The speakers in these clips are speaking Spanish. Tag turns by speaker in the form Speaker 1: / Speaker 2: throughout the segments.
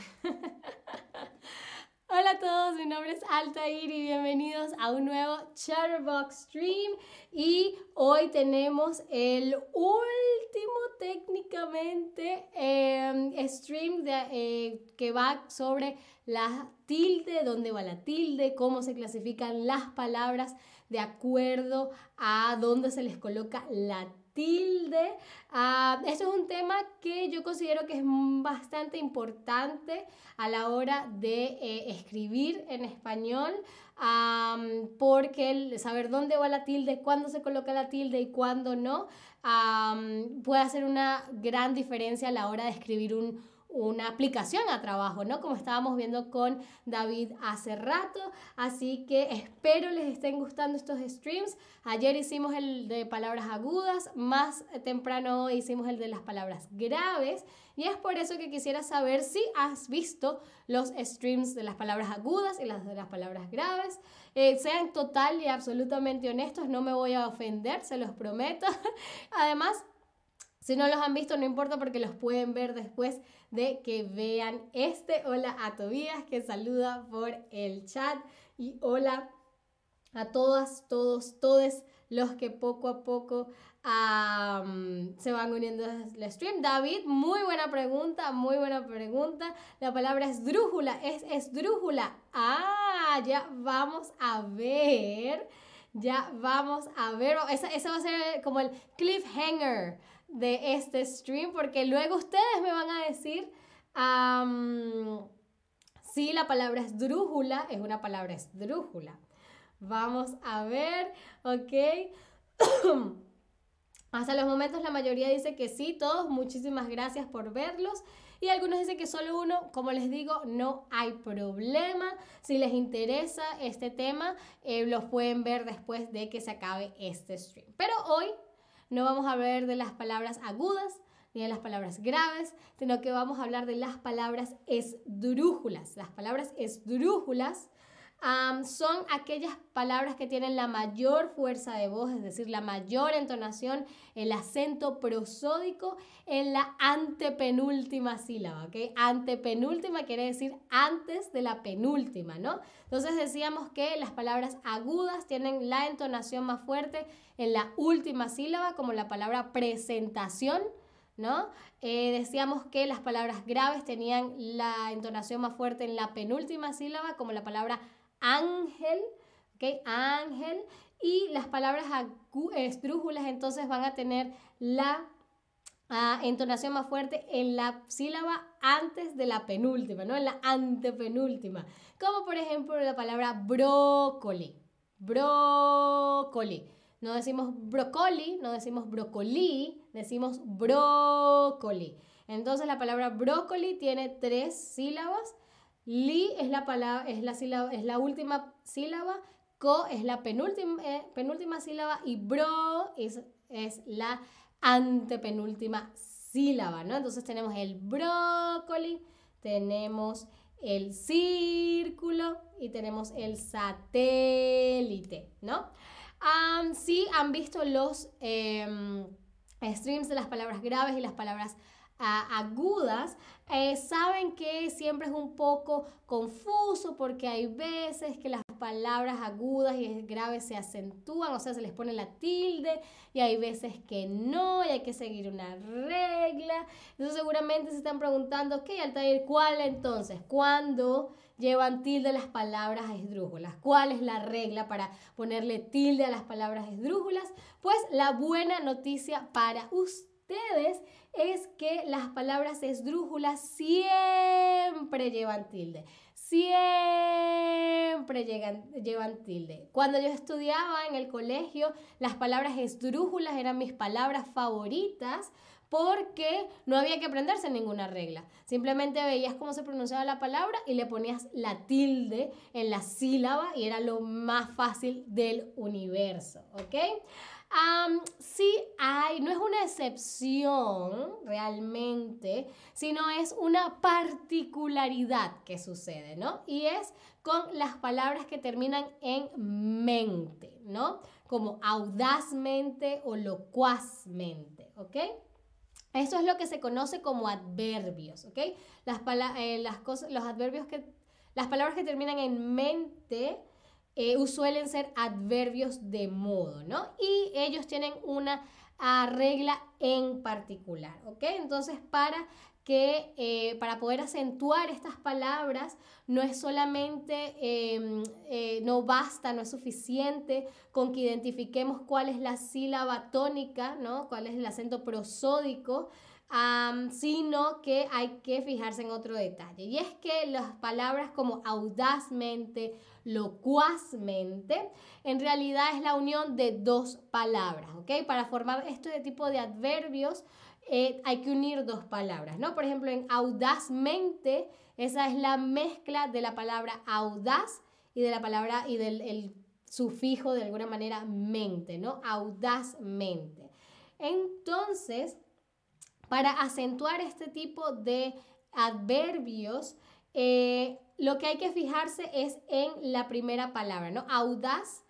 Speaker 1: Hola a todos, mi nombre es Altair y bienvenidos a un nuevo Chatterbox Stream. Y hoy tenemos el último técnicamente em, stream de, eh, que va sobre la tilde, dónde va la tilde, cómo se clasifican las palabras de acuerdo a dónde se les coloca la tilde. Uh, esto es un tema que yo considero que es bastante importante a la hora de eh, escribir en español, porque el saber dónde va la tilde, cuándo se coloca la tilde y cuándo no, puede hacer una gran diferencia a la hora de escribir un, una aplicación a trabajo, ¿no? Como estábamos viendo con David hace rato. Así que espero les estén gustando estos streams. Ayer hicimos el de palabras agudas, más temprano hicimos el de las palabras graves. Y es por eso que quisiera saber si has visto los streams de las palabras agudas y las de las palabras graves. Eh, sean total y absolutamente honestos, no me voy a ofender, se los prometo. Además, si no los han visto, no importa porque los pueden ver después de que vean este. Hola a Tobías que saluda por el chat y hola a todas, todos, todos los que poco a poco se van uniendo al stream. David, muy buena pregunta, muy buena pregunta. La palabra es drújula, es esdrújula. Ah, ya vamos a ver. Ya vamos a ver. Ese, ese va a ser como el cliffhanger de este stream, porque luego ustedes me van a decir si la palabra esdrújula es una palabra esdrújula. Vamos a ver, ok. Hasta los momentos la mayoría dice que sí, todos, muchísimas gracias por verlos. Y algunos dicen que solo uno, como les digo, no hay problema. Si les interesa este tema, eh, los pueden ver después de que se acabe este stream. Pero hoy no vamos a hablar de las palabras agudas ni de las palabras graves, sino que vamos a hablar de las palabras esdrújulas. Las palabras esdrújulas son aquellas palabras que tienen la mayor fuerza de voz, es decir, la mayor entonación, el acento prosódico en la antepenúltima sílaba, ¿ok? Antepenúltima quiere decir antes de la penúltima, ¿no? Entonces decíamos que las palabras agudas tienen la entonación más fuerte en la última sílaba, como la palabra presentación, ¿no? Eh, decíamos que las palabras graves tenían la entonación más fuerte en la penúltima sílaba, como la palabra ángel, ¿ok? Ángel. Y las palabras esdrújulas entonces van a tener la ah, entonación más fuerte en la sílaba antes de la penúltima, ¿no? En la antepenúltima. Como por ejemplo la palabra brócoli. Brócoli. No decimos brócoli, no decimos brócoli, decimos brócoli. Entonces la palabra brócoli tiene tres sílabas Li es la palabra, es la sílaba, es la última sílaba, co es la penúltima, eh, penúltima sílaba y bro es, la antepenúltima sílaba, ¿no? Entonces tenemos el brócoli, tenemos el círculo y tenemos el satélite, ¿no? sí han visto los em, streams de las palabras graves y las palabras agudas, eh, saben que siempre es un poco confuso porque hay veces que las palabras agudas y graves se acentúan, o sea, se les pone la tilde y hay veces que no y hay que seguir una regla. Entonces seguramente se están preguntando, ok, Altair, ¿cuál entonces? ¿Cuándo llevan tilde las palabras esdrújulas? ¿Cuál es la regla para ponerle tilde a las palabras esdrújulas? Pues la buena noticia para es que las palabras esdrújulas siempre llevan tilde. Siempre llevan tilde. Cuando yo estudiaba en el colegio, las palabras esdrújulas eran mis palabras favoritas porque no había que aprenderse ninguna regla. Simplemente veías cómo se pronunciaba la palabra y le ponías la tilde en la sílaba y era lo más fácil del universo, ¿ok? sí hay, no es una excepción realmente, sino es una particularidad que sucede, ¿no? Y es con las palabras que terminan en mente, ¿no? Como audazmente o locuazmente, ¿ok? Esto es lo que se conoce como adverbios, ¿ok? Las, eh, los adverbios que, las palabras que terminan en mente eh, suelen ser adverbios de modo, ¿no? Y ellos tienen una regla en particular, ¿ok? Entonces, para que eh, para poder acentuar estas palabras no es solamente, em, eh, no basta, no es suficiente con que identifiquemos cuál es la sílaba tónica, ¿no? cuál es el acento prosódico, sino que hay que fijarse en otro detalle. Y es que las palabras como audazmente, locuazmente, en realidad es la unión de dos palabras. Para formar este tipo de adverbios eh, hay que unir dos palabras, ¿no? Por ejemplo, en audazmente, esa es la mezcla de la palabra audaz y de la palabra y del sufijo de alguna manera mente, ¿no? Audazmente. Entonces, para acentuar este tipo de adverbios, eh, lo que hay que fijarse es en la primera palabra, ¿no? Audaz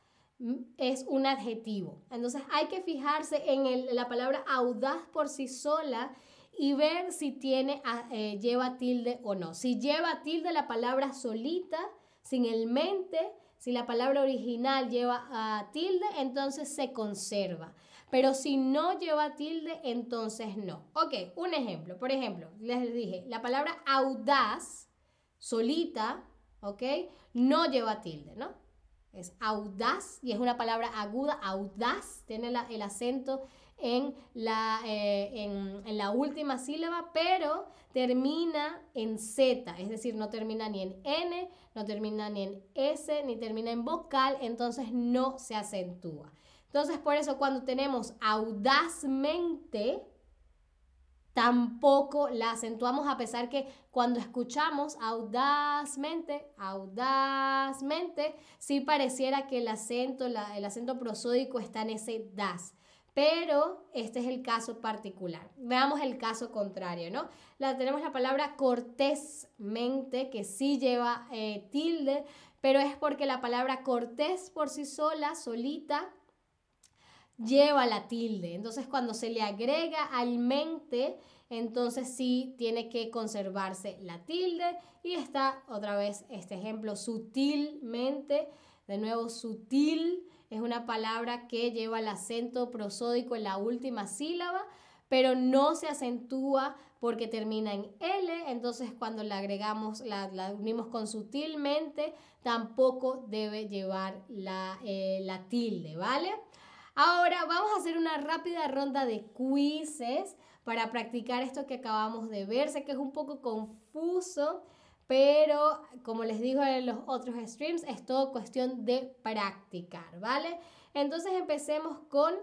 Speaker 1: es un adjetivo. Entonces hay que fijarse en la palabra audaz por sí sola y ver si tiene, eh, lleva tilde o no. Si lleva tilde la palabra solita, sin el mente, si la palabra original lleva tilde, entonces se conserva. Pero si no lleva tilde, entonces no. Ok, un ejemplo. Por ejemplo, les dije, la palabra audaz, solita, ok, no lleva tilde, ¿no? Es audaz y es una palabra aguda, audaz, tiene el acento en la, eh, en, la última sílaba, pero termina en Z, es decir, no termina ni en N, no termina ni en S, ni termina en vocal, entonces no se acentúa. Entonces, por eso cuando tenemos audazmente, tampoco la acentuamos a pesar que cuando escuchamos audazmente, audazmente, sí pareciera que el acento, el acento prosódico está en ese das. Pero este es el caso particular. Veamos el caso contrario, ¿no? La, tenemos la palabra cortésmente, que sí lleva eh, tilde, pero es porque la palabra cortés por sí sola, solita, lleva la tilde. Entonces, cuando se le agrega al mente, entonces sí tiene que conservarse la tilde. Y está otra vez este ejemplo, sutilmente. De nuevo, sutil es una palabra que lleva el acento prosódico en la última sílaba, pero no se acentúa porque termina en L, entonces cuando la agregamos, la, unimos con sutilmente, tampoco debe llevar la, eh, la tilde, ¿vale? Ahora vamos a hacer una rápida ronda de quizzes para practicar esto que acabamos de ver. Sé que es un poco confuso, pero como les digo en los otros streams, es todo cuestión de practicar, ¿vale? Entonces empecemos con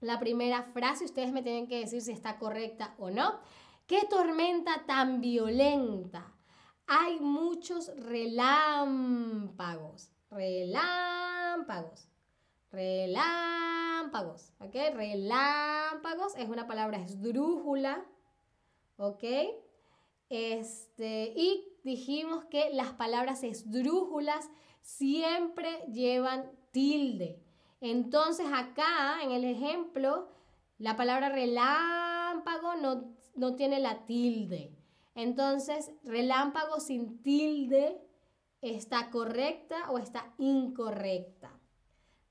Speaker 1: la primera frase. Ustedes me tienen que decir si está correcta o no. ¿Qué tormenta tan violenta? Hay muchos relámpagos. Relámpagos. Relámpagos, ¿ok? Relámpagos es una palabra esdrújula, ¿ok? Este, y dijimos que las palabras esdrújulas siempre llevan tilde. Entonces acá, en el ejemplo, la palabra relámpago no, no tiene la tilde. Entonces, relámpago sin tilde está correcta o está incorrecta.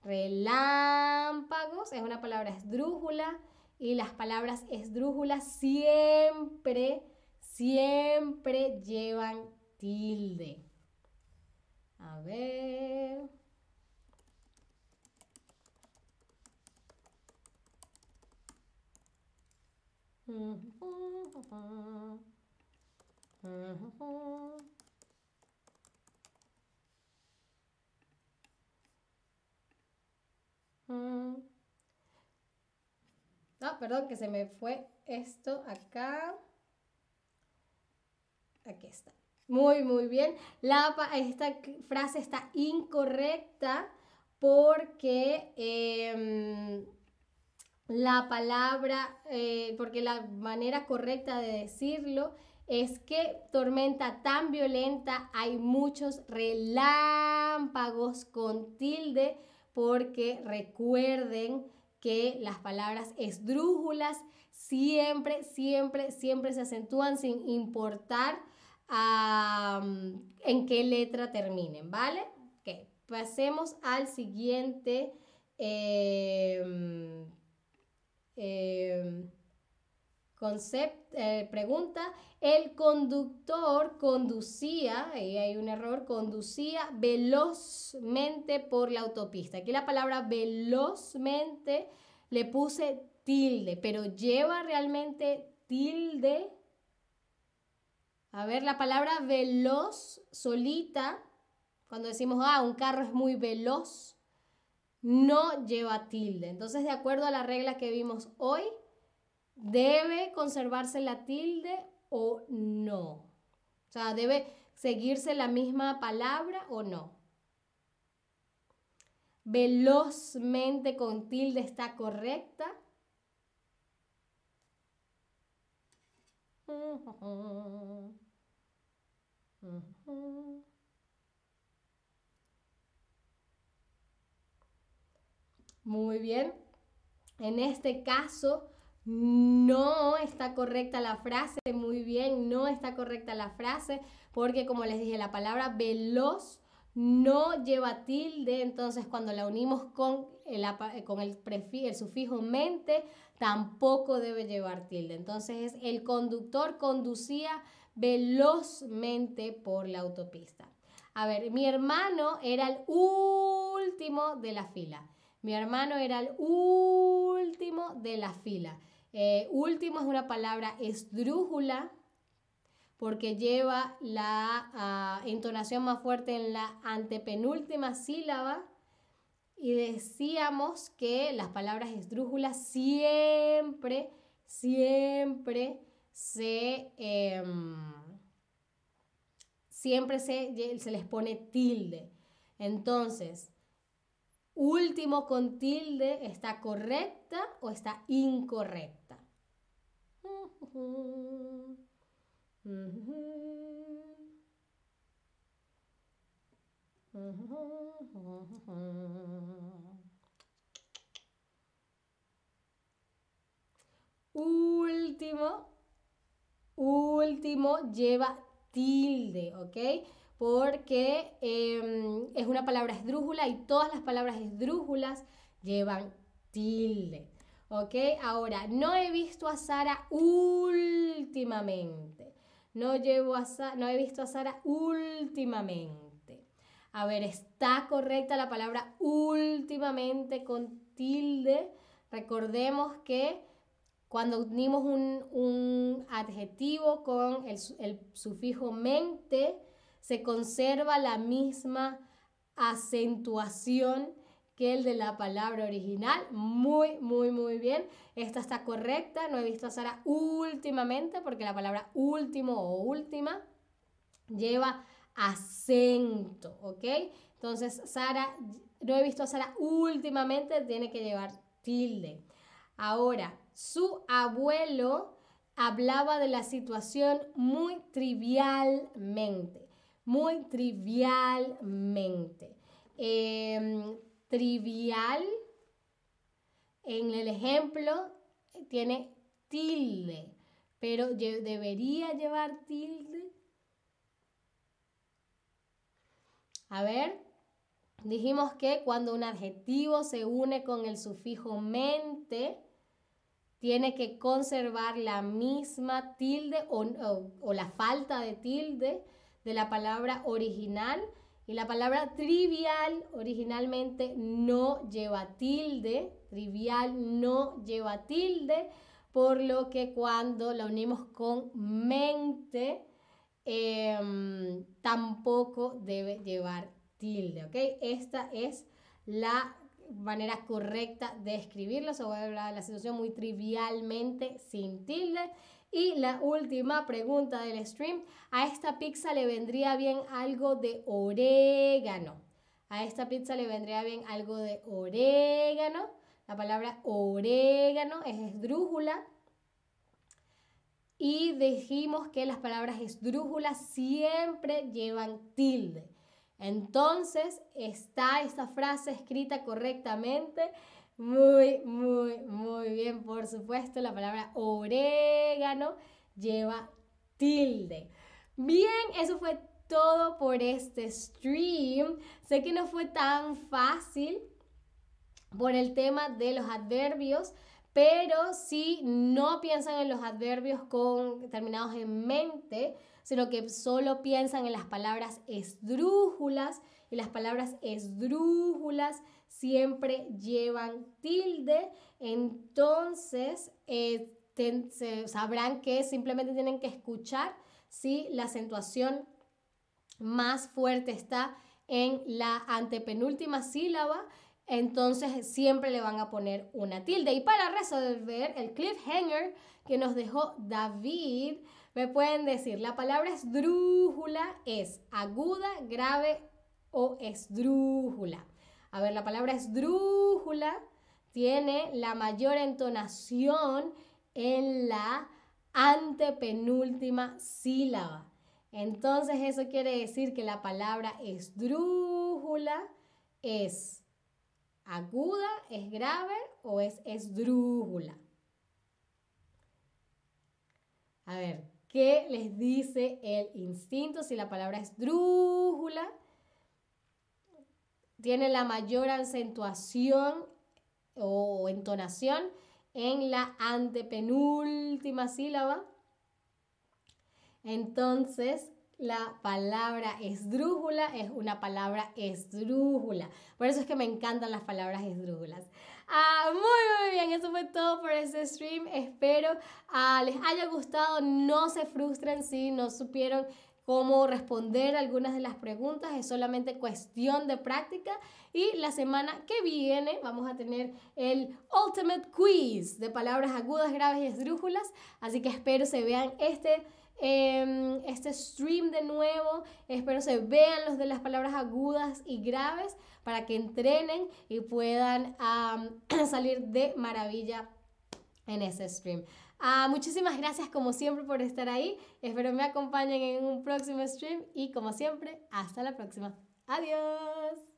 Speaker 1: Relámpagos es una palabra esdrújula y las palabras esdrújulas siempre, siempre llevan tilde. A ver. Mm. Ah, perdón, que se me fue esto acá. Aquí está. Muy, muy bien. La, esta frase está incorrecta porque em, la palabra, eh, porque la manera correcta de decirlo es que tormenta tan violenta hay muchos relámpagos con tilde porque recuerden que las palabras esdrújulas siempre, siempre, siempre se acentúan sin importar en qué letra terminen, ¿vale? Ok, pasemos al siguiente em, em, concepto, eh, pregunta. El conductor conducía, ahí hay un error, conducía velozmente por la autopista. Aquí la palabra velozmente le puse tilde, pero lleva realmente tilde. A ver, la palabra veloz solita, cuando decimos, ah, un carro es muy veloz, no lleva tilde. Entonces, de acuerdo a la regla que vimos hoy, debe conservarse la tilde o no. O sea, debe seguirse la misma palabra o no. Velozmente con tilde está correcta. Muy bien. En este caso, no está correcta la frase, muy bien, no está correcta la frase, porque como les dije, la palabra veloz no lleva tilde, entonces cuando la unimos con el, con el, sufijo mente, tampoco debe llevar tilde. Entonces el conductor conducía velozmente por la autopista. A ver, mi hermano era el último de la fila. Mi hermano era el último de la fila. Eh, último es una palabra esdrújula porque lleva la ah, entonación más fuerte en la antepenúltima sílaba. Y decíamos que las palabras esdrújulas siempre, siempre se, em, siempre se, se les pone tilde. Entonces, último con tilde está correcta o está incorrecta. Último, último lleva tilde, ¿ok? Porque em, es una palabra esdrújula y todas las palabras esdrújulas llevan tilde. ¿Ok? Ahora, no he visto a Sara últimamente. No, llevo a no he visto a Sara últimamente. A ver, ¿está correcta la palabra últimamente con tilde? Recordemos que cuando unimos un, adjetivo con el, el sufijo mente, se conserva la misma acentuación que el de la palabra original. Muy, muy, muy bien. Esta está correcta. No he visto a Sara últimamente porque la palabra último o última lleva acento, ¿ok? Entonces, Sara, no he visto a Sara últimamente, tiene que llevar tilde. Ahora, su abuelo hablaba de la situación muy trivialmente muy trivialmente. Em, trivial, en el ejemplo, tiene tilde, pero debería llevar tilde. A ver, dijimos que cuando un adjetivo se une con el sufijo mente, tiene que conservar la misma tilde o la falta de tilde de la palabra original. Y la palabra trivial originalmente no lleva tilde, trivial no lleva tilde, por lo que cuando la unimos con mente, em, tampoco debe llevar tilde, ¿ok? Esta es la manera correcta de escribirlo, se voy a hablar de la situación muy trivialmente sin tilde. Y la última pregunta del stream, a esta pizza le vendría bien algo de orégano. A esta pizza le vendría bien algo de orégano. La palabra orégano es esdrújula. Y dijimos que las palabras esdrújulas siempre llevan tilde. Entonces está esta frase escrita correctamente. Muy, muy saben, por supuesto, la palabra orégano lleva tilde. Bien, eso fue todo por este stream. Sé que no fue tan fácil por el tema de los adverbios, pero si no piensan en los adverbios con terminados en mente, sino que solo piensan en las palabras esdrújulas y las palabras esdrújulas siempre llevan tilde, entonces eh, sabrán que simplemente tienen que escuchar si la acentuación más fuerte está en la antepenúltima sílaba entonces siempre le van a poner una tilde. Y para resolver el cliffhanger que nos dejó David, me pueden decir, la palabra esdrújula es aguda, grave o esdrújula. A ver, la palabra esdrújula tiene la mayor entonación en la antepenúltima sílaba. Entonces eso quiere decir que la palabra esdrújula es aguda, es grave o es esdrújula. A ver, ¿qué les dice el instinto? Si la palabra esdrújula tiene la mayor acentuación o entonación en la antepenúltima sílaba. Entonces, la palabra esdrújula es una palabra esdrújula. Por eso es que me encantan las palabras esdrújulas. Ah, muy, muy bien, eso fue todo por este stream. Espero ah, les haya gustado. No se frustren si no supieron cómo responder algunas de las preguntas. Es solamente cuestión de práctica. Y la semana que viene vamos a tener el Ultimate Quiz de palabras agudas, graves y esdrújulas. Así que espero se vean este Em, este stream de nuevo. Espero se vean los de las palabras agudas y graves para que entrenen y puedan salir de maravilla en ese stream. Ah, muchísimas gracias como siempre por estar ahí. Espero me acompañen en un próximo stream y como siempre, hasta la próxima. Adiós.